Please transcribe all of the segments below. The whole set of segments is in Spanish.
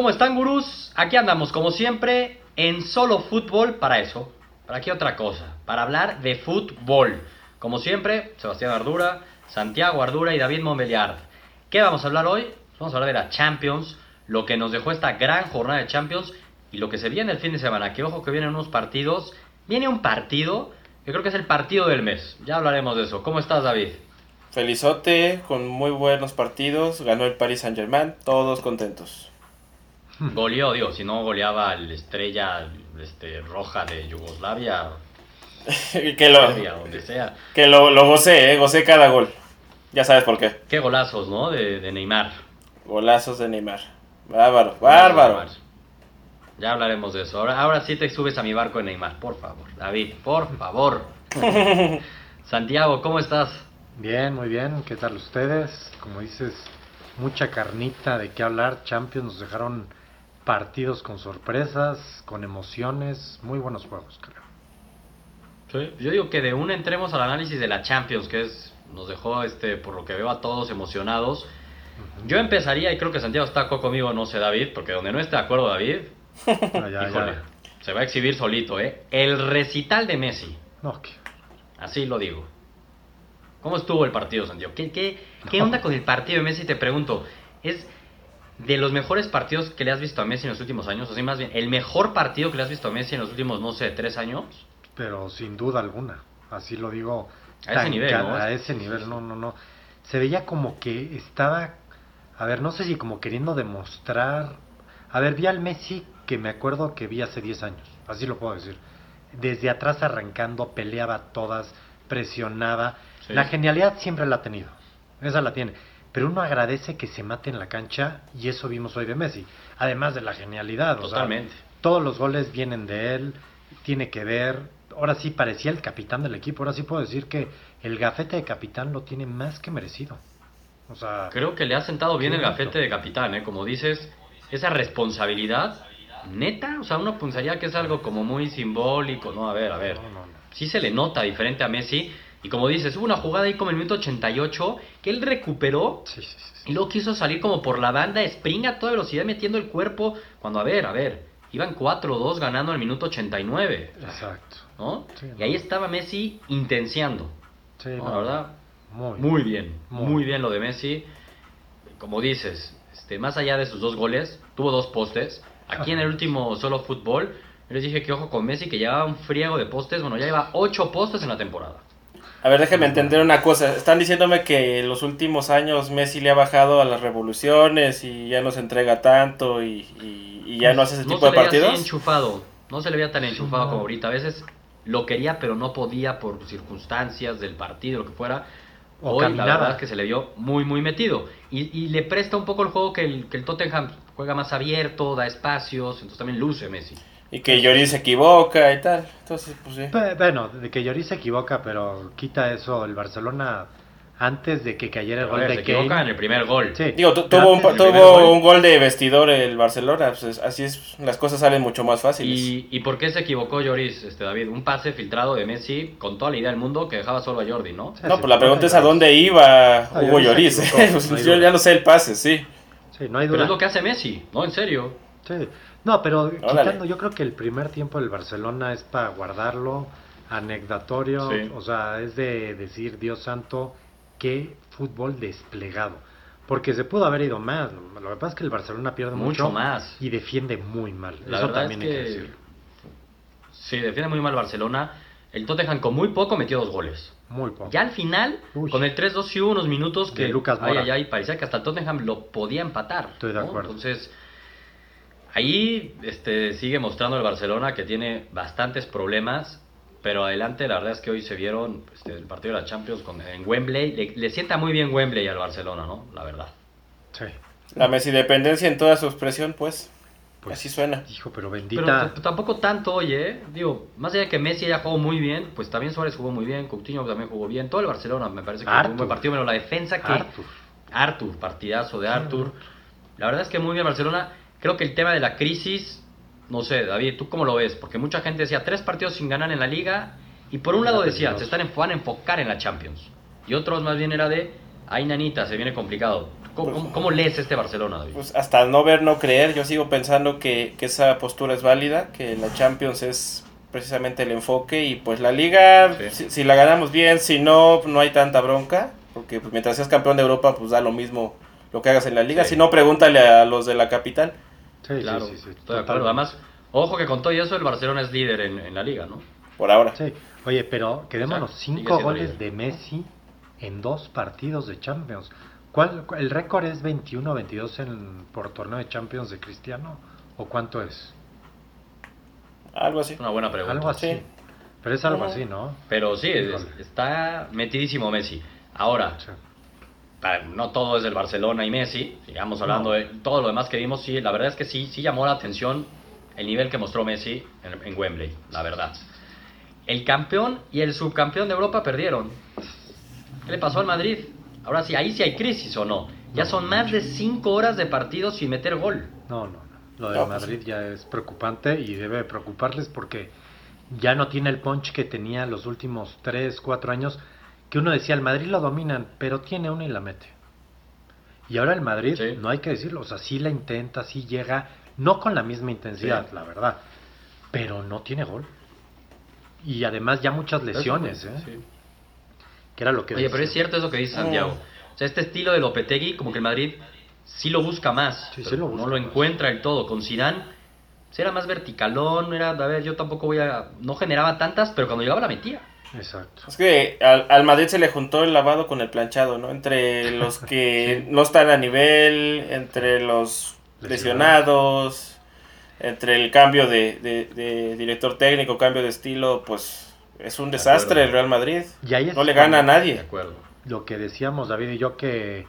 ¿Cómo están, gurús? Aquí andamos, como siempre, en solo fútbol para eso. ¿Para qué otra cosa? Para hablar de fútbol. Como siempre, Sebastián Ardura, Santiago Ardura y David Montbeliard. ¿Qué vamos a hablar hoy? Vamos a hablar de la Champions, lo que nos dejó esta gran jornada de Champions y lo que se viene el fin de semana. Que ojo que vienen unos partidos. Viene un partido, que creo que es el partido del mes. Ya hablaremos de eso. ¿Cómo estás, David? Felizote, con muy buenos partidos. Ganó el Paris Saint Germain, todos contentos. Goleó, digo, si no goleaba la estrella este, roja de Yugoslavia, que lo, Serbia, donde sea. que lo, lo gocé, eh, gocé cada gol. Ya sabes por qué. Qué golazos, ¿no? De, de Neymar. Golazos de Neymar. Bárbaro, bárbaro. Ya hablaremos de eso. Ahora, ahora sí te subes a mi barco de Neymar, por favor. David, por favor. Santiago, ¿cómo estás? Bien, muy bien. ¿Qué tal ustedes? Como dices, mucha carnita de qué hablar. Champions nos dejaron partidos con sorpresas, con emociones, muy buenos juegos, creo. Yo digo que de una entremos al análisis de la Champions, que es nos dejó, este, por lo que veo, a todos emocionados. Yo empezaría, y creo que Santiago está conmigo, no sé, David, porque donde no esté de acuerdo David, ya, híjole, ya. se va a exhibir solito, ¿eh? El recital de Messi. No, que- Así lo digo. ¿Cómo estuvo el partido, Santiago? ¿Qué, qué, qué onda con el partido de Messi? Te pregunto. ¿Es de los mejores partidos que le has visto a Messi en los últimos años? O sea, más bien, ¿el mejor partido que le has visto a Messi en los últimos, no sé, tres años? pero sin duda alguna. Así lo digo. A ese nivel, ¿no? A ese nivel, no, no, no. Se veía como que estaba, a ver, no sé si como queriendo demostrar. A ver, vi al Messi que me acuerdo que vi hace 10 años, así lo puedo decir. Desde atrás arrancando, peleaba todas, presionaba. Sí. La genialidad siempre la ha tenido, esa la tiene. Pero uno agradece que se mate en la cancha y eso vimos hoy de Messi. Además de la genialidad, o sea, Totalmente. todos los goles vienen de él, tiene que ver. Ahora sí parecía el capitán del equipo. Ahora sí puedo decir que el gafete de capitán lo tiene más que merecido. O sea, Creo que le ha sentado bien el gafete de capitán, ¿eh? Como dices, esa responsabilidad, neta, o sea, uno pensaría que es algo como muy simbólico, ¿no? A ver, a ver. no, no, no. sí se le nota diferente a Messi. Y como dices, hubo una jugada ahí como el minuto 88 que él recuperó Sí, sí, sí, sí. y luego quiso salir como por la banda, spring a toda velocidad metiendo el cuerpo. Cuando, a ver, a ver, iban 4-2 ganando al minuto 89, Exacto. ¿no? Y no. ahí estaba Messi intenciando. Sí, ¿no? no, La verdad, Muy, muy bien, Muy bien lo de Messi. Como dices, este, más allá de sus dos goles, tuvo dos postes. Aquí en el último solo fútbol, yo les dije que ojo con Messi, que llevaba un friego de postes. Bueno, ya lleva ocho postes en la temporada. A ver, déjeme entender una cosa. Están diciéndome que en los últimos años Messi le ha bajado a las revoluciones y ya no se entrega tanto y, y- y ya no hace ese no tipo se de le partidos. enchufado. No se le veía tan enchufado no. como ahorita. A veces lo quería, pero no podía por circunstancias del partido, lo que fuera. O Hoy la verdad es que se le vio muy, muy metido. Y, y le presta un poco el juego que el, que el Tottenham juega más abierto, da espacios, entonces también luce Messi. Y que Lloris se equivoca y tal. Entonces, pues sí. Pe- Bueno, de que Lloris se equivoca, pero quita eso el Barcelona antes de que cayera el gol de se equivoca en Kane. el primer gol. Sí, Digo, tu- pero tuvo, un, tuvo gol. un gol de vestidor el Barcelona. Pues es- así es, las cosas salen mucho más fáciles. ¿Y, ¿Y por qué se equivocó Lloris, este, David? Un pase filtrado de Messi con toda la idea del mundo que dejaba solo a Jordi, ¿no? Sí, No, pues la pregunta es a Lloris. dónde iba Ah, Hugo Lloris se Lloris. equivocó, Pues no yo ya no sé el pase, sí. Sí, no hay Pero duda. es lo que hace Messi, ¿no? En serio. Sí. No, pero Órale. quitando, yo creo que el primer tiempo del Barcelona es para guardarlo, anecdatorio, Sí. o sea, es de decir, Dios santo, qué fútbol desplegado. Porque se pudo haber ido más. Lo que pasa es que el Barcelona pierde mucho, Mucho más. y defiende muy mal. La Eso también es hay que decirlo. sí, defiende muy mal Barcelona. El Tottenham con muy poco metió dos goles. Muy poco. Ya al final, Uy. con el 3-2 sí hubo unos minutos que De Lucas ay, Moura. ay, ay, parecía que hasta el Tottenham lo podía empatar. Estoy de ¿no? acuerdo. Entonces, ahí este, sigue mostrando el Barcelona que tiene bastantes problemas, pero adelante la verdad es que hoy se vieron este, el partido de la Champions con, en Wembley. Le, le sienta muy bien Wembley al Barcelona, ¿no? La verdad. Sí. La Messi dependencia en toda su expresión, pues. Pues, así suena. Hijo, pero Pero bendita. t- tampoco tanto, oye, ¿eh? digo, más allá de que Messi ya jugó muy bien, pues también Suárez jugó muy bien, Coutinho también jugó bien, todo el Barcelona me parece que fue un buen partido, pero la defensa que... Arthur. Arthur, partidazo de Arthur. La verdad es que muy bien Barcelona. Creo que el tema de la crisis, no sé, David, ¿tú cómo lo ves? Porque mucha gente decía tres partidos sin ganar en la liga y por un lado decían, se están van a enfocar en la Champions. Y otros más bien era de, Ay, nanita, se viene complicado. ¿Cómo, cómo- cómo lees este Barcelona, David? Pues hasta no ver, no creer, yo sigo pensando que, que esa postura es válida, que la Champions es precisamente el enfoque y pues la liga, Sí. si, si la ganamos bien, si no, no hay tanta bronca, porque pues, mientras seas campeón de Europa, pues da lo mismo lo que hagas en la liga, Sí. si no, pregúntale a los de la capital. Sí, claro, sí, sí, estoy de acuerdo. totalmente. Además, ojo que con todo y eso el Barcelona es líder en, en la liga, ¿no? Por ahora. Sí, oye, pero quedémonos sigue cinco goles líder. de Messi en dos partidos de Champions. ¿Cuál, cu- ¿El récord es 21-22 en- por torneo de Champions de Cristiano? ¿O cuánto es? Algo así. Una buena pregunta. Algo así. Sí. Pero es algo Ujú. así, ¿no? Pero sí, es- está metidísimo Messi. Ahora, no todo es del Barcelona y Messi, sigamos hablando No. de todo lo demás que vimos, sí, la verdad es que sí, sí llamó la atención el nivel que mostró Messi en, en Wembley, la verdad. El campeón y el subcampeón de Europa perdieron. ¿Qué le pasó al Madrid? Ahora sí, ahí sí hay crisis o no. Ya No. son más de 5 horas de partido sin meter gol. No, no, no. Lo del No, pues Madrid ya es preocupante y debe preocuparles porque ya no tiene el punch que tenía los últimos 3, 4 años, que uno decía, el Madrid lo dominan, pero tiene una y la mete. Y ahora el Madrid, Sí. no hay que decirlo, o sea, sí la intenta, sí llega, no con la misma intensidad, Sí. la verdad, pero no tiene gol. Y además ya muchas lesiones, ¿eh? Sí. Que era lo que Oye, pero es cierto eso que dice Santiago. O sea, este estilo de Lopetegui, como que el Madrid sí lo busca más. Sí, sí pero lo no busca lo más. encuentra del todo. Con Zidane pues, era más verticalón, era, a ver, yo tampoco voy a... No generaba tantas, pero cuando llegaba la metía. Exacto. Es que al, al Madrid se le juntó el lavado con el planchado, ¿no? Entre los que no están a nivel, entre los lesionados, entre el cambio de, de- de director técnico, cambio de estilo, pues es un De desastre el Real Madrid. Y ahí No le gana a cuando- De nadie. acuerdo. lo que decíamos David y yo que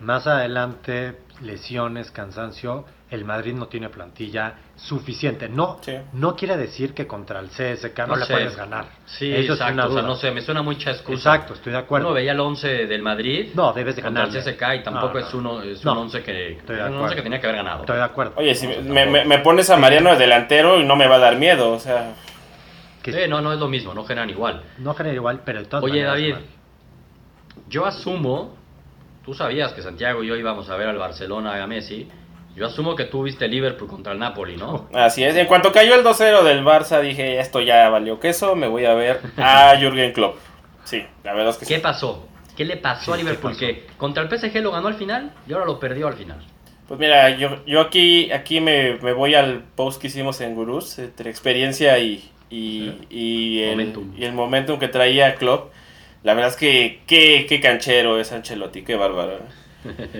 más adelante lesiones, cansancio, el Madrid no tiene plantilla suficiente. No, Sí. no quiere decir que contra el CSK no, No le sé. puedes ganar. Sí, Eso es exacto. una o sea, duda. no sé, me suena mucha excusa. Exacto, estoy de acuerdo. Uno veía el 11 del Madrid No, debes de contra el ganar. CSK y tampoco No, es, no. uno, es No. un 11 que, un 11 acuerdo. que tenía que haber ganado. Estoy de acuerdo. Oye, si No, me, tampoco. me- me pones a Mariano de delantero y no me va a dar miedo, o sea... Que Sí, no, no es lo mismo, no generan igual. No genera igual, pero de todas Oye, maneras, David, yo asumo, tú sabías que Santiago y yo íbamos a ver al Barcelona y a Messi. Yo asumo que tú viste Liverpool contra el Napoli, ¿no? Así es, en cuanto cayó el 2-0 del Barça dije, esto ya valió queso, me voy a ver a Jürgen Klopp. Sí, la verdad es que sí. ¿Qué pasó? ¿Qué le pasó Sí, a ¿qué Liverpool? Que contra el PSG lo ganó al final y ahora lo perdió al final. Pues mira, yo, yo aquí, aquí me, me voy al post que hicimos en Gurús, entre experiencia y, y, y, el, Momentum. y el momentum que traía Klopp. La verdad es que qué, qué canchero es Ancelotti, qué bárbaro.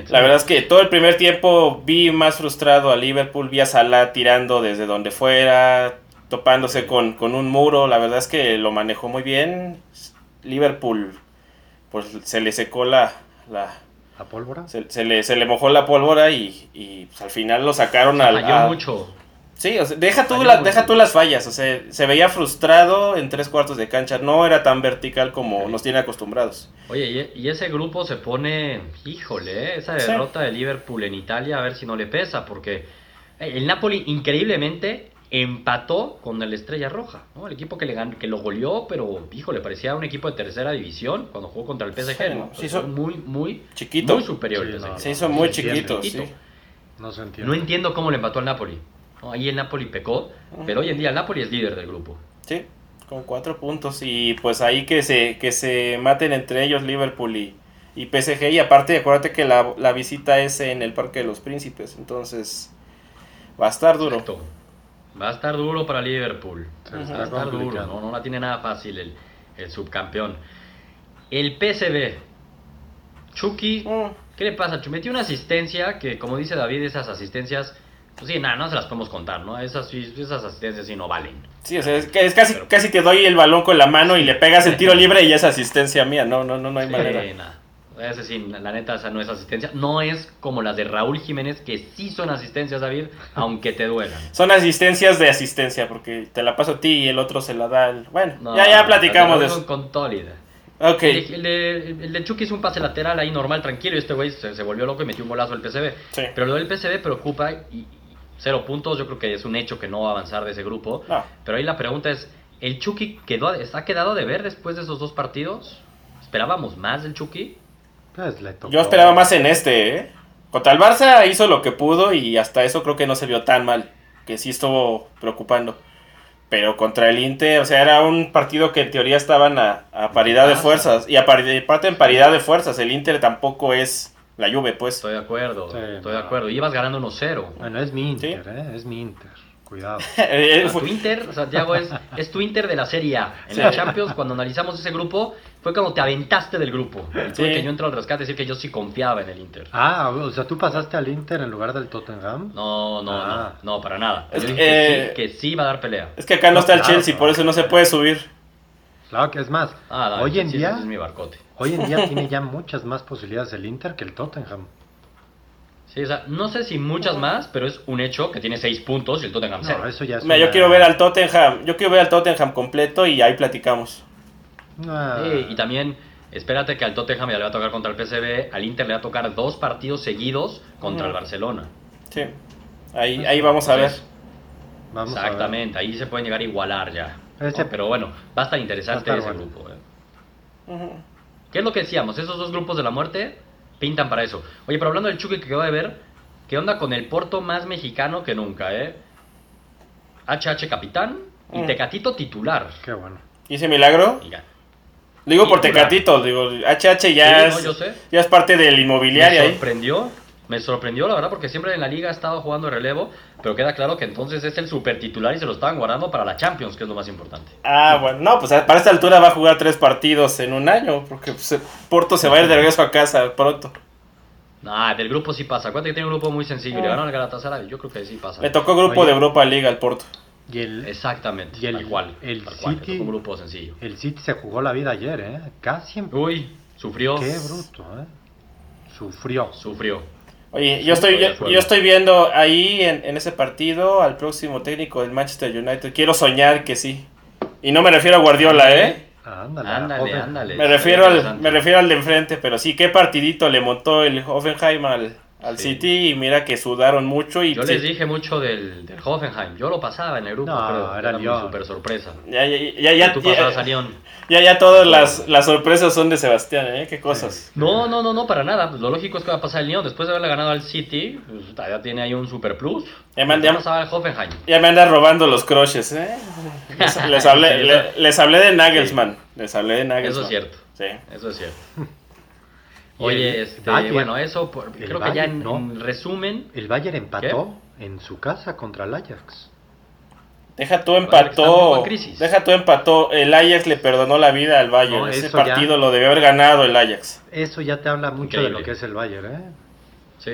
La verdad es que todo el primer tiempo vi más frustrado a Liverpool, vi a Salah tirando desde donde fuera, topándose con, con un muro. La verdad es que lo manejó muy bien. Liverpool, pues se le secó la, la, ¿La pólvora? se, se le, se le mojó la pólvora y, y, pues, al final lo sacaron Se al... a- mucho. Sí, o sea, deja, tú la- deja tú las fallas, o sea, se veía frustrado en tres cuartos de cancha, no era tan vertical como Sí. nos tiene acostumbrados. Oye, y, y ese grupo se pone, híjole, ¿eh? esa Sí. derrota de Liverpool en Italia, a ver si no le pesa, porque eh, el Napoli increíblemente empató con el Estrella Roja, ¿no? El equipo que le gan- que lo goleó, pero híjole, parecía un equipo de tercera división cuando jugó contra el PSG, Sí, ¿no? Fue son- muy, muy, Chiquito. muy superior Sí, no, Se hizo muy se chiquito, sí. Chiquito. No se entiende. No entiendo cómo le empató al Napoli. Ahí el Napoli pecó, pero hoy en día el Napoli es líder del grupo. Sí, con cuatro puntos y pues ahí que se, que se maten entre ellos Liverpool y, y PSG y aparte acuérdate que la, la visita es en el Parque de los Príncipes, entonces va a estar duro. Exacto. Va a estar duro para Liverpool. Va a estar duro. ¿no? No la tiene nada fácil el, el subcampeón. El PSV. Chucky, Mm. ¿qué le pasa? Metió una asistencia que, como dice David, esas asistencias, pues sí, nada, no se las podemos contar, ¿no? Esas, esas asistencias sí no valen. Sí, o sea, es, que es casi, Pero- casi te doy el balón con la mano y le pegas el tiro libre y es asistencia mía, no, no, no, no hay Sí, manera. nada. Ese sí, la neta, esa no es asistencia. No es como las de Raúl Jiménez, que sí son asistencias, David, aunque te duelan. Son asistencias de asistencia, porque te la paso a ti y el otro se la da al... Bueno, No, ya, ya platicamos de eso. Con Tólida. Ok, El, el de, el de Chucky es un pase lateral ahí normal, tranquilo. Y este güey se, se volvió loco y metió un golazo al PCB. Sí. Pero lo del PCB preocupa y cero puntos. Yo creo que es un hecho que no va a avanzar de ese grupo. No. Pero ahí la pregunta es: ¿el Chucky quedó, ¿está quedado de ver después de esos dos partidos? ¿Esperábamos más del Chucky? Pues le tocó. Yo esperaba más en este, ¿eh? Contra el Barça hizo lo que pudo y hasta eso creo que no se vio tan mal, que sí estuvo preocupando. Pero contra el Inter, o sea, era un partido que en teoría estaban a, a paridad de pasa? fuerzas. Y aparte en paridad de fuerzas, el Inter tampoco es la Juve, pues. Estoy de acuerdo, Sí, estoy de no. acuerdo. Ibas ganando 1-0. Bueno, es mi Inter, ¿eh? Es mi Inter. Cuidado. Eh, fue- Tu Inter, Santiago, es, es tu Inter de la Serie A. En Sí. la Champions, cuando analizamos ese grupo, fue como te aventaste del grupo. Y tuve Sí. que yo entro al rescate y decir que yo sí confiaba en el Inter. Ah, o sea, tú pasaste al Inter en lugar del Tottenham. No, no, Ah. no, no, para nada. Es Yo que, dije que, eh, sí, que sí iba a dar pelea. Es que acá no está el Claro, Chelsea, por eso no se puede subir. Claro que es más. Ah, dale, hoy en sí, día, ese es mi barcote. hoy en día tiene ya muchas más posibilidades el Inter que el Tottenham. Sí, o sea, no sé si muchas más, pero es un hecho que tiene seis puntos y el Tottenham cero. No, eso ya es. Mira, yo quiero ver al Tottenham, yo quiero ver al Tottenham completo y ahí platicamos. Ah, Sí, y también, espérate que al Tottenham ya le va a tocar contra el PSV, al Inter le va a tocar dos partidos seguidos contra el. Barcelona. Sí. Ahí, ahí vamos a ver. Entonces, vamos a ver. Exactamente, ahí se pueden llegar a igualar ya. Ese-. Pero bueno, va a estar interesante Va a estar ese bueno. grupo. ¿eh? ¿Qué es lo que decíamos? Esos dos grupos de la muerte pintan para eso. Oye, pero hablando del Chucky que acabo de ver, ¿qué onda con el Porto más mexicano que nunca, eh? HH capitán y Mm. Tecatito titular. Qué bueno. ¿Hice milagro? Mira, Digo por. Tecatito, digo, HH ya, Sí, no, es, yo sé. ya es parte del me inmobiliario ahí. Me sorprendió, la verdad, porque siempre en la liga ha estado jugando de relevo, pero queda claro que entonces es el super titular y se lo estaban guardando para la Champions, que es lo más importante. Ah, bueno, no, pues para esta altura va a jugar tres partidos en un año, porque pues, Porto se va a ir de regreso a casa pronto. Nah, del grupo sí pasa. Acuérdate que tiene un grupo muy sencillo. Le ganaron al Galatasaray. Yo creo que sí pasa. Le tocó grupo Oye. de Europa League al Porto. Y el, Exactamente, Y el- tal cual. el tal cual, City- grupo sencillo. el City se jugó la vida ayer, ¿eh? Casi. en- Uy, sufrió. Qué bruto, ¿eh? Sufrió. Sufrió. Oye, yo estoy, yo, yo estoy viendo ahí en, en ese partido al próximo técnico del Manchester United. Quiero soñar que sí. Y no me refiero a Guardiola, ¿eh? Ándale, Ándale, ándale. Me refiero, al, me refiero al de enfrente, pero sí, qué partidito le montó el Hoffenheim al, al Sí. City y mira que sudaron mucho y Yo sí, les dije mucho del, del Hoffenheim. Yo lo pasaba en el grupo, No, creo. era Era super sorpresa. ya, ya, ya, ya, Tú ya- pasabas a ya, ya todas las, las sorpresas son de Sebastián, ¿eh? Qué cosas. No, no, no, no, para nada. Pues lo lógico es que va a pasar el Lyon. Después de haberle ganado al City, pues, ya tiene ahí un super plus. Ya me Ya pasaba Hoffenheim. Ya me andan robando los croches, ¿eh? Les, les hablé, le- les hablé de Nagelsmann. Les hablé de Nagelsmann. Eso es cierto. Sí. Eso es cierto. Oye, este, Bayern- bueno, eso por- creo que ya en, Bayern, ¿no? en resumen, El Bayern empató en su casa contra el Ajax. Deja tú Bayern empató. Deja tú empató. El Ajax le perdonó la vida al Bayern. No, Ese eso ya- partido lo debió haber ganado el Ajax. Eso ya te habla mucho de Increíble. lo que es el Bayern, ¿eh? sí.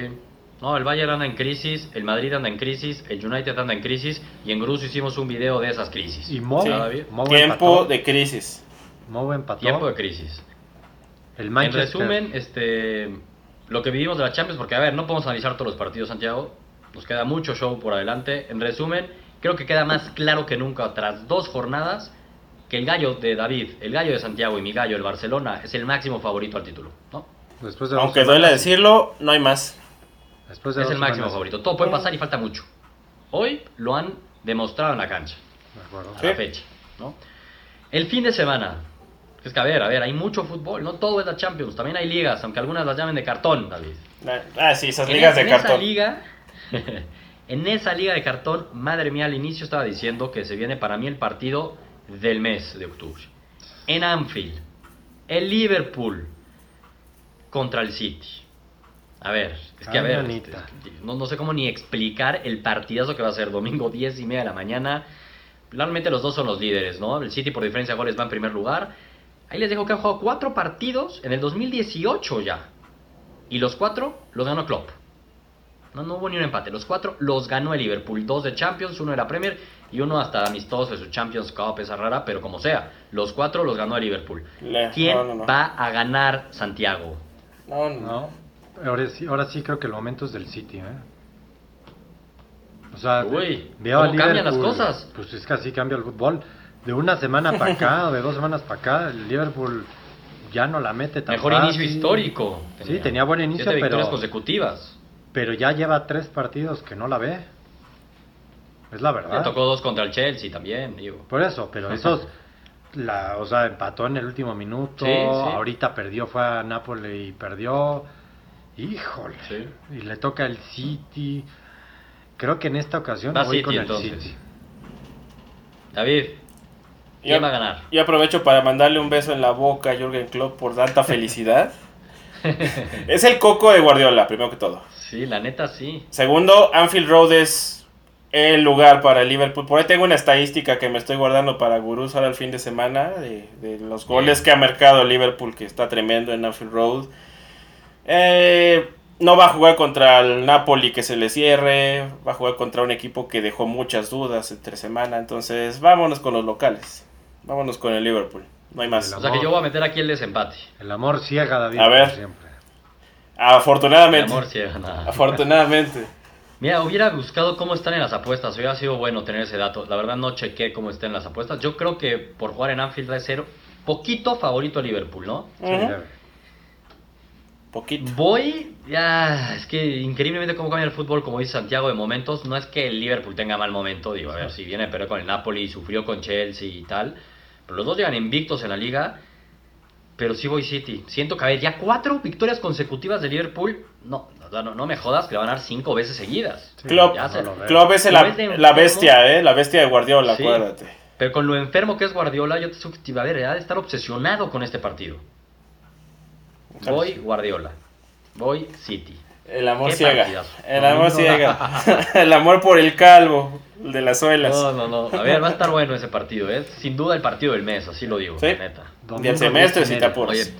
No, el Bayern anda en crisis, el Madrid anda en crisis, el United anda en crisis y en Gruz hicimos un video de esas crisis. Y Mo, Sí. David? Mo Tiempo empató. de crisis. Mo empató. Tiempo de crisis. El En Manchester. resumen, este, lo que vivimos de la Champions, porque a ver, no podemos analizar todos los partidos, Santiago, nos queda mucho show por adelante. En resumen, creo que queda más claro que nunca tras dos jornadas que el gallo de David, el gallo de Santiago y mi gallo, el Barcelona, es el máximo favorito al título, ¿no? Después de Aunque semanas- duele decirlo, no hay más. Después de Es el máximo favorito. Todo puede pasar y falta mucho. Hoy lo han demostrado en la cancha, De acuerdo. a Sí. la fecha, ¿no? El fin de semana. Es que a ver, a ver, hay mucho fútbol, no todo es la Champions, también hay ligas, aunque algunas las llamen de cartón, David. Ah, sí, esas En ligas es- de en esa liga, en esa liga de cartón, madre mía, al inicio estaba diciendo que se viene para mí el partido del mes de octubre. En Anfield, el Liverpool contra el City. A ver, es que a Ay, ver, este, no, no sé cómo ni explicar el partidazo que va a ser domingo 10 y media de la mañana. Realmente los dos son los líderes, ¿no? El City por diferencia de goles va en primer lugar. Ahí les dejo que han jugado cuatro partidos en el 2018 ya. Y los cuatro los ganó Klopp. No, no hubo ni un empate. Los cuatro los ganó el Liverpool. Dos de Champions, uno de la Premier y uno hasta amistoso de su Champions Cup, esa rara, pero como sea. Los cuatro los ganó el Liverpool. Le- ¿Quién no, no, no. va a ganar Santiago? No, no. No. Ahora sí, ahora sí creo que el momento es del City, ¿eh? O sea, Uy, ¿cómo cambian las cosas? Pues es que así cambia el fútbol. De una semana para acá o de dos semanas para acá, el Liverpool ya no la mete tan Mejor fácil. inicio histórico. Sí, tenía buen inicio, Siete pero- consecutivas. Pero ya lleva tres partidos que no la ve. Es la Le verdad. tocó dos contra el Chelsea también, digo. Por eso, pero esos La, o sea, empató en el último minuto. Sí, sí. Ahorita perdió, fue a Nápoles y perdió. Híjole. Sí. Y le toca el City. Creo que en esta ocasión Va voy City, con el entonces. City. David, ¿quién Yo- va a ganar? Yo aprovecho para mandarle un beso en la boca a Jürgen Klopp por tanta felicidad. es el coco de Guardiola, primero que todo. Sí, la neta sí. Segundo, Anfield Road es el lugar para el Liverpool. Por ahí tengo una estadística que me estoy guardando para Gurús ahora el fin de semana de, de los goles que ha marcado Liverpool, que está tremendo en Anfield Road. Eh, no va a jugar contra el Napoli que se le cierre, va a jugar contra un equipo que dejó muchas dudas entre semana. Entonces, vámonos con los locales. Vámonos con el Liverpool. No hay más. O sea que yo voy a meter aquí el desempate. El amor ciega, David, A ver. siempre. El Afortunadamente. amor sí gana. Afortunadamente. Mira, hubiera buscado cómo están en las apuestas. Hubiera sido bueno tener ese dato. La verdad no chequé cómo están en las apuestas. Yo creo que por jugar en Anfield va a ser poquito favorito a Liverpool, ¿no? Debe. Poquito. Voy, ya, es que increíblemente cómo cambia el fútbol, como dice Santiago, de momentos. No es que el Liverpool tenga mal momento, digo, a ver, si viene pero con el Napoli y sufrió con Chelsea y tal. Los dos llegan invictos en la liga. Pero sí voy City. Siento que, a ver, ya cuatro victorias consecutivas de Liverpool. No, no, me jodas que le van a dar cinco veces seguidas. Sí, Klopp, Ya se- no lo veo. Klopp es la, bestia, ¿eh? La bestia de Guardiola, Sí. acuérdate. Pero con lo enfermo que es Guardiola, yo te a ver, ha de estar obsesionado con este partido. Voy Guardiola. Voy City. El amor ciega. partidazo. El amor ciega. el amor por el calvo, de las suelas. No, no, no. A ver, va a estar bueno ese partido, ¿eh? Sin duda el partido del mes, así lo digo, Sí. la neta. y Domingo, el semestre, si te media. apuras. Oye,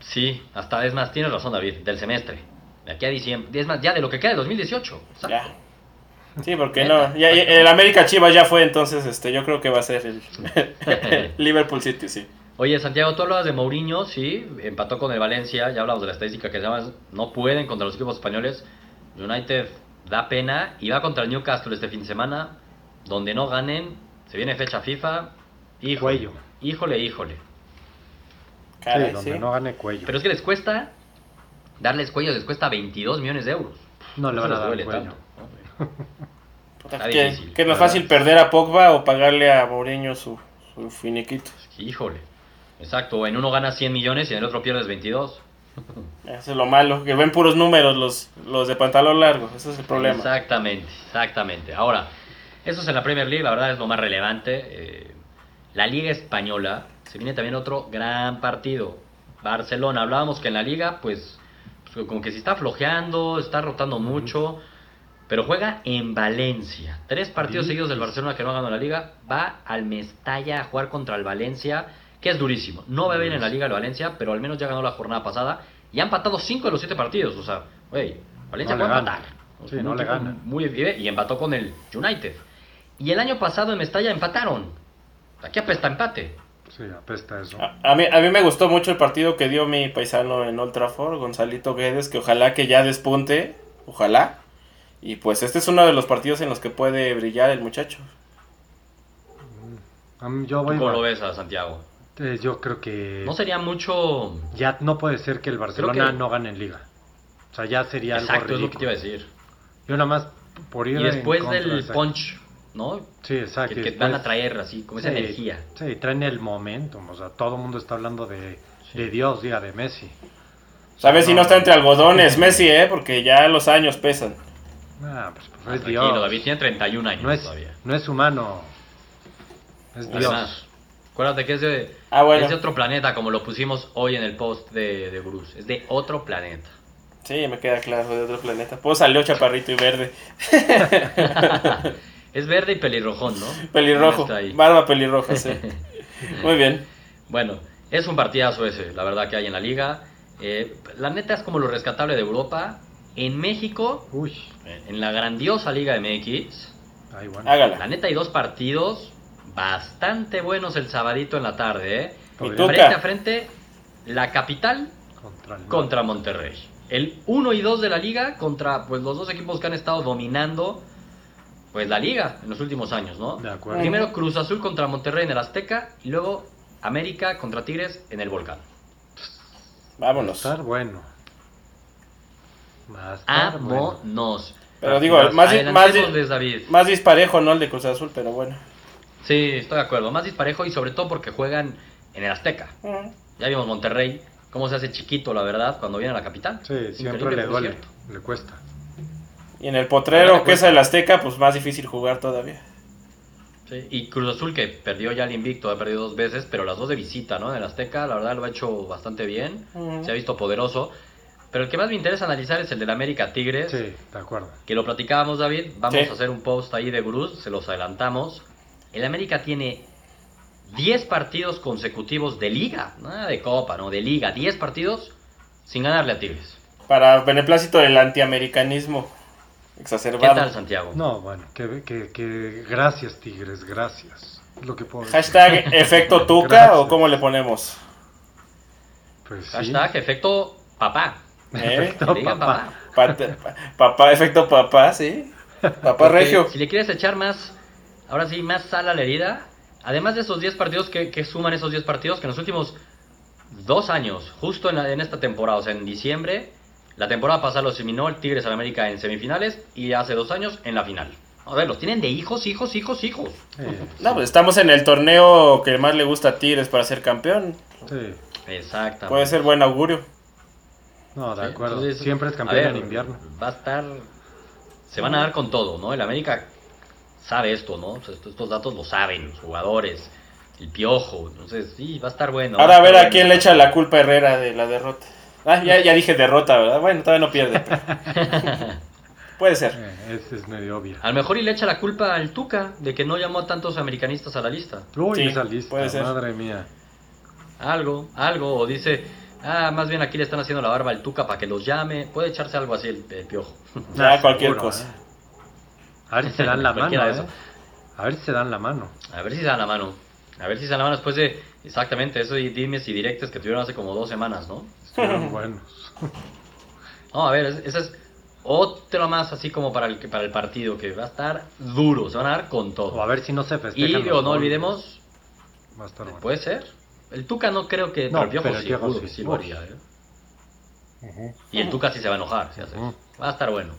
sí, hasta es más, tienes razón, David, del semestre. De aquí a diciembre. Es más, ya de lo que queda de 2018. Exacto. Ya. Sí, porque no. Ya, ya- el América Chivas ya fue, entonces este, yo creo que va a ser el Liverpool City, sí. Oye, Santiago, tú hablabas de Mourinho, sí, empató con el Valencia, ya hablamos de la estadística que se llama, no pueden contra los equipos españoles. United da pena y va contra el Newcastle este fin de semana, donde no ganen, se viene fecha FIFA, híjole, Cuello. híjole, híjole. Caray, sí, donde sí. no gane cuello. Pero es que les cuesta, darles cuello les cuesta 22 millones de euros. no le van a dar les duele cuello. tanto, ¿no? Puta, Está que, difícil, que es más fácil perder a Pogba o pagarle a Mourinho su, su finiquito. Híjole. Exacto, en uno ganas 100 millones y en el otro pierdes 22. Eso es lo malo, que ven puros números los, los de pantalón largo. Ese es el problema. Exactamente, exactamente. Ahora, eso es en la Premier League, la verdad es lo más relevante. Eh, la Liga Española, se viene también otro gran partido. Barcelona, hablábamos que en la Liga, pues, pues, como que se está flojeando, está rotando mucho, pero juega en Valencia. Tres partidos Sí. seguidos del Barcelona que no ha ganado la Liga, va al Mestalla a jugar contra el Valencia, que es durísimo. No va bien en la Liga el Valencia, pero al menos ya ganó la jornada pasada y ha empatado cinco de los siete partidos. O sea, güey, Valencia No puede gana. empatar. Sí, no le gana. Muy bien, y empató con el United. Y el año pasado en Mestalla empataron. Aquí apesta empate. Sí, apesta eso. A, a mí, a mí me gustó mucho el partido que dio mi paisano en Old Trafford, Gonzalito Guedes, que ojalá que ya despunte, ojalá. Y pues este es uno de los partidos en los que puede brillar el muchacho. Yo ¿Tú voy cómo lo ves a Santiago? Eh, yo creo que No sería mucho... ya no puede ser que el Barcelona que- no gane en liga. O sea, ya sería Exacto, algo es lo que te iba a decir. Yo nada más por ir Y después contra, del exacto. punch, ¿no? Sí, exacto. Que, que después- van a traer así, como esa energía. Sí, traen el momentum. O sea, todo el mundo está hablando de, Sí. de Dios, diga, de Messi. ¿Sabes si no está entre algodones Messi, eh? Porque ya los años pesan. Ah, pues, pues Ah, es tranquilo, Dios. David tiene 31 años no, es, todavía. no es humano. Es Además, Dios. Acuérdate que es de, Ah, bueno. es de otro planeta, como lo pusimos hoy en el post de, de Bruce. Es de otro planeta. Sí, me queda claro, de otro planeta. Pues salió chaparrito y verde. es verde y pelirrojón, ¿no? Pelirrojo. Barba pelirroja, sí. Muy bien. Bueno, es un partidazo ese, la verdad que hay en la liga. Eh, la neta es como lo rescatable de Europa. En México, Uy, en la grandiosa Liga MX, ay, bueno. la neta hay dos partidos bastante buenos el sabadito en la tarde, ¿eh? Frente a frente, la capital Contra el contra Monterrey. El 1 y 2 de la liga contra pues los dos equipos que han estado dominando pues la liga en los últimos años, ¿no? De acuerdo. Primero Cruz Azul contra Monterrey en el Azteca y luego América contra Tigres en el Volcán. Va a Vámonos. estar bueno. Va a estar bueno. Vámonos. Pero digo, más, más, David. más disparejo, ¿no? El de Cruz Azul, pero bueno. Sí, estoy de acuerdo. Más disparejo y sobre todo porque juegan en el Azteca. Ya vimos Monterrey, cómo se hace chiquito, la verdad, cuando viene a la capital. Sí, siempre Increíble, le duele, cierto. le cuesta. Y en el potrero, que es el Azteca, pues más difícil jugar todavía. Sí, Y Cruz Azul, que perdió ya el invicto, ha perdido dos veces, pero las dos de visita, ¿no? En el Azteca, la verdad lo ha hecho bastante bien. Se ha visto poderoso. Pero el que más me interesa analizar es el del América Tigres. Sí, de acuerdo. Que lo platicábamos, David. Vamos Sí. a hacer un post ahí de gurús, se los adelantamos. El América tiene 10 partidos consecutivos de liga, nada de copa, no, de liga. 10 partidos sin ganarle a Tigres. Para beneplácito del antiamericanismo ¿Qué exacerbado. tal, Santiago? No, bueno, que, que, que gracias, Tigres, gracias. Lo que puedo decir. Hashtag efecto tuca Gracias. o cómo le ponemos. Pues sí. Hashtag efecto papá. ¿Eh? Efecto Que le digan papá. Pat- pa- papá, efecto papá, sí. Papá Porque regio. Si le quieres echar más, ahora sí, más sal a la herida, además de esos 10 partidos que, que suman esos 10 partidos, que en los últimos dos años, justo en, la- en esta temporada, o sea, en diciembre, la temporada pasada los eliminó el Tigres al América en semifinales y hace dos años en la final. A ver, los tienen de hijos, hijos, hijos, hijos. No, pues estamos en el torneo que más le gusta a Tigres para ser campeón. sí. Exactamente. Puede ser buen augurio. No, de Sí, acuerdo. entonces, Siempre es campeón ver, en invierno. Va a estar. Se van a dar con todo, ¿no? El América sabe esto, ¿no? O sea, estos, estos datos lo saben, los jugadores, el piojo. Entonces, sí, va a estar bueno. Ahora a ver a bueno. quién le echa la culpa a Herrera de la derrota. Ah, ya, ya dije derrota, ¿verdad? Bueno, todavía no pierde. Puede ser. Eh, es, medio obvio. A lo mejor y le echa la culpa al Tuca de que no llamó a tantos americanistas a la lista. Uy, Sí, esa lista, puede ser. madre mía. Algo, algo. O dice, ah, más bien aquí le están haciendo la barba al Tuca para que los llame. Puede echarse algo así el, el piojo. Ah, cualquier seguro, cosa. ¿eh? A ver si se dan la mano, Cualquiera de ¿eh? A ver si se dan la mano. A ver si se dan la mano. A ver si se dan la mano después de exactamente eso y dimes y directes que tuvieron hace como dos semanas, ¿no? Estuvieron buenos. No, a ver, es- esa es otra más así como para el, para el partido, que va a estar duro, se van a dar con todo. O a ver si no se y festejan. digo, los no olvidemos, Va a estar bueno. puede ser. El Tuca no creo que, No, pero el Piojo sí, Piojo seguro sí. que sí lo haría, ¿eh? Y el Tuca sí se va a enojar si hace. Va a estar bueno.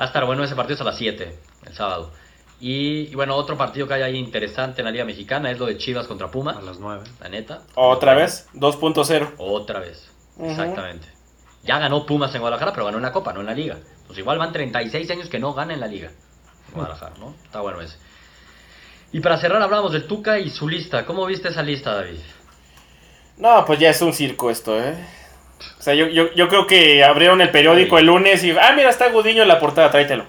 Va a estar bueno ese partido es a las 7, el sábado. Y, y bueno, otro partido que hay ahí interesante en la Liga Mexicana es lo de Chivas contra Pumas, A las nueve. la neta. Otra vez, 2.0. Otra vez, exactamente. Ya ganó Pumas en Guadalajara, pero ganó en la Copa, no en la Liga. Pues igual van 36 años que no gana en la Liga. en Guadalajara, ¿no? Está bueno ese. Y para cerrar hablamos del Tuca y su lista. ¿Cómo viste esa lista, David? No, pues ya es un circo esto, ¿eh? O sea, yo, yo, yo creo que abrieron el periódico el lunes y... Ah, mira, está Gudiño en la portada, tráetelo.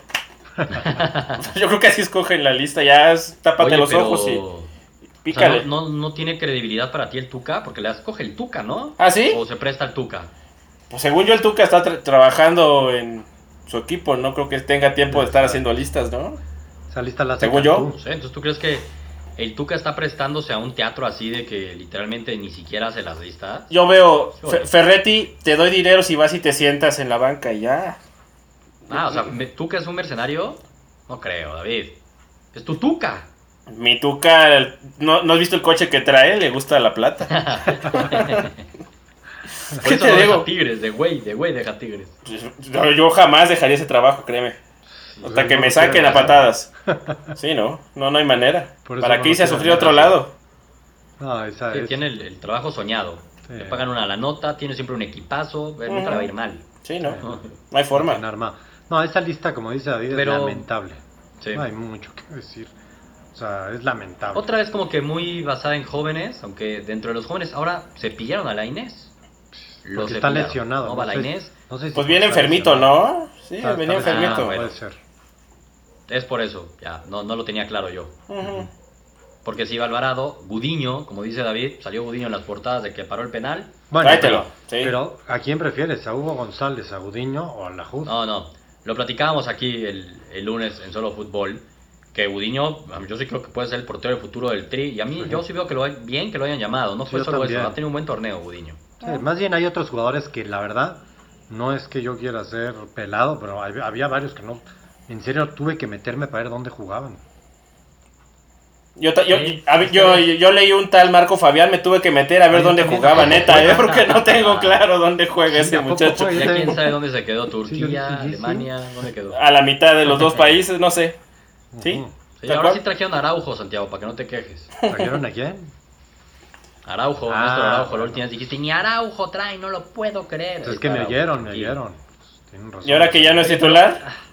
yo creo que así escogen la lista, ya es, tápate Oye, los pero- ojos y o sea, pícale. no, no, no tiene credibilidad para ti el Tuca, porque le escoge el Tuca, ¿no? ¿Ah, sí? O se presta el Tuca. Pues según yo el Tuca está tra- trabajando en su equipo, no creo que tenga tiempo de estar haciendo listas, ¿no? Esa lista la Según yo. No sé, entonces tú crees que el Tuca está prestándose a un teatro así de que literalmente ni siquiera hace las listas. Yo veo, Ferretti, te doy dinero si vas y te sientas en la banca y ya. Ah, o sea, ¿Tuca es un mercenario? No creo, David. Es tu Tuca. Mi Tuca, ¿no, ¿no has visto el coche que trae? Le gusta la plata. Por ¿Qué eso te no digo? deja Tigres, de güey, de güey deja Tigres. Yo, yo jamás dejaría ese trabajo, créeme. Hasta que me saquen a patadas. Sí, no, no, no hay manera. ¿Para qué irse a sufrir a otro lado? No, esa es. tiene el, el trabajo soñado. Sí. Le pagan una la nota, tiene siempre un equipazo, eh, nunca le va a ir mal. Sí, no, ¿no? no hay forma. No, esa lista, como dice David, Pero- es lamentable. Sí. No hay mucho que decir. O sea, es lamentable. Otra vez como que muy basada en jóvenes, aunque dentro de los jóvenes ahora se pillaron a la Inés. Lo Porque está lesionado. ¿no? no sé- Inés. no sé si Pues viene enfermito, lesionado. ¿no? Sí, venía enfermito. Ah, bueno. Puede ser. Es por eso, ya, no, no lo tenía claro yo. Porque si iba Alvarado, Gudiño, como dice David, salió Gudiño en las portadas de que paró el penal. Bueno, Tráetelo, sí. Pero, ¿a quién prefieres? ¿A Hugo González, a Gudiño o a la Juz? No, no, lo platicábamos aquí el, el lunes en Solo Fútbol, que Gudiño, yo sí creo que puede ser el portero del futuro del Tri, y a mí Sí. yo sí veo que lo hay- bien que lo hayan llamado, no fue solo también. eso, ha tenido un buen torneo Gudiño. Sí, más bien hay otros jugadores que la verdad no es que yo quiera ser pelado, pero hay- había varios que no. En serio tuve que meterme para ver dónde jugaban. Yo, leí un tal Marco Fabián, me tuve que meter a ver dónde jugaba, neta, ¿eh? porque no tengo claro dónde juega Sí, ese ¿a poco muchacho. Ya quién sabe dónde se quedó, Turquía, dije, sí, sí. Alemania, ¿dónde quedó? A la mitad de los dos países, no sé. ¿Sí? Ujú. Sí, ¿Tal ahora sí trajeron a Araujo, Santiago, para que no te quejes. ¿Trajeron a quién? Araujo, Ah, Néstor Araujo, la última vez dijiste, ni Araujo trae, no lo puedo creer. Pues es que me oyeron, me oyeron. Razón. Y ahora que ya no es titular,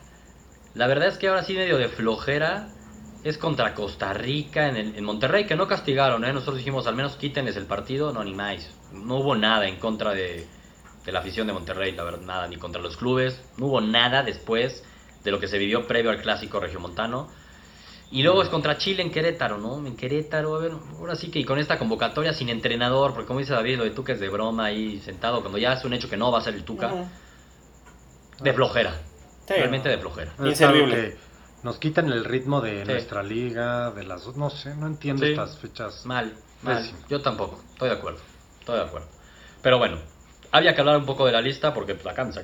La verdad es que ahora sí medio de flojera es contra Costa Rica en, el- en Monterrey, que no castigaron, ¿eh? Nosotros dijimos, al menos quítenles el partido, no, ni más. No hubo nada en contra de, de la afición de Monterrey, la verdad, nada, ni contra los clubes. No hubo nada después de lo que se vivió previo al clásico regiomontano. Y luego es contra Chile en Querétaro, ¿no? En Querétaro, a ver, ahora sí que y con esta convocatoria sin entrenador, porque como dice David, lo de Tuca es de broma ahí sentado, cuando ya es un hecho que no va a ser el Tuca, de flojera, Sí. realmente de flojera. Es Inservible. Nos quitan el ritmo de Sí. nuestra liga, de las... No sé, no entiendo Sí. estas fechas. Mal, mal. Pésimo. Yo tampoco, estoy de acuerdo, estoy de acuerdo. Pero bueno, había que hablar un poco de la lista porque pues, la cansa.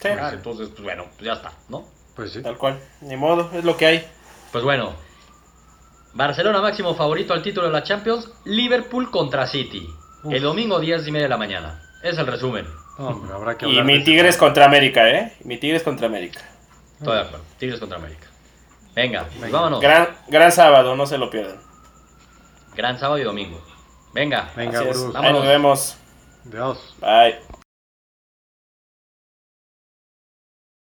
Sí, Entonces, pues bueno, pues ya está, ¿no? Pues sí. tal cual. Ni modo, es lo que hay. Pues bueno, Barcelona máximo favorito al título de la Champions, Liverpool contra City. Uf. El domingo 10 y media de la mañana. Es el resumen. No, hombre, habrá que Y mi Tigres contra América, ¿eh? Mi Tigres contra América. Estoy de acuerdo. Tigres contra América. Venga, pues Venga. vámonos. Gran, gran sábado, no se lo pierdan. Gran sábado y domingo. Venga. Venga, Así es. Bruce. Ahí nos vemos. Dios. Bye.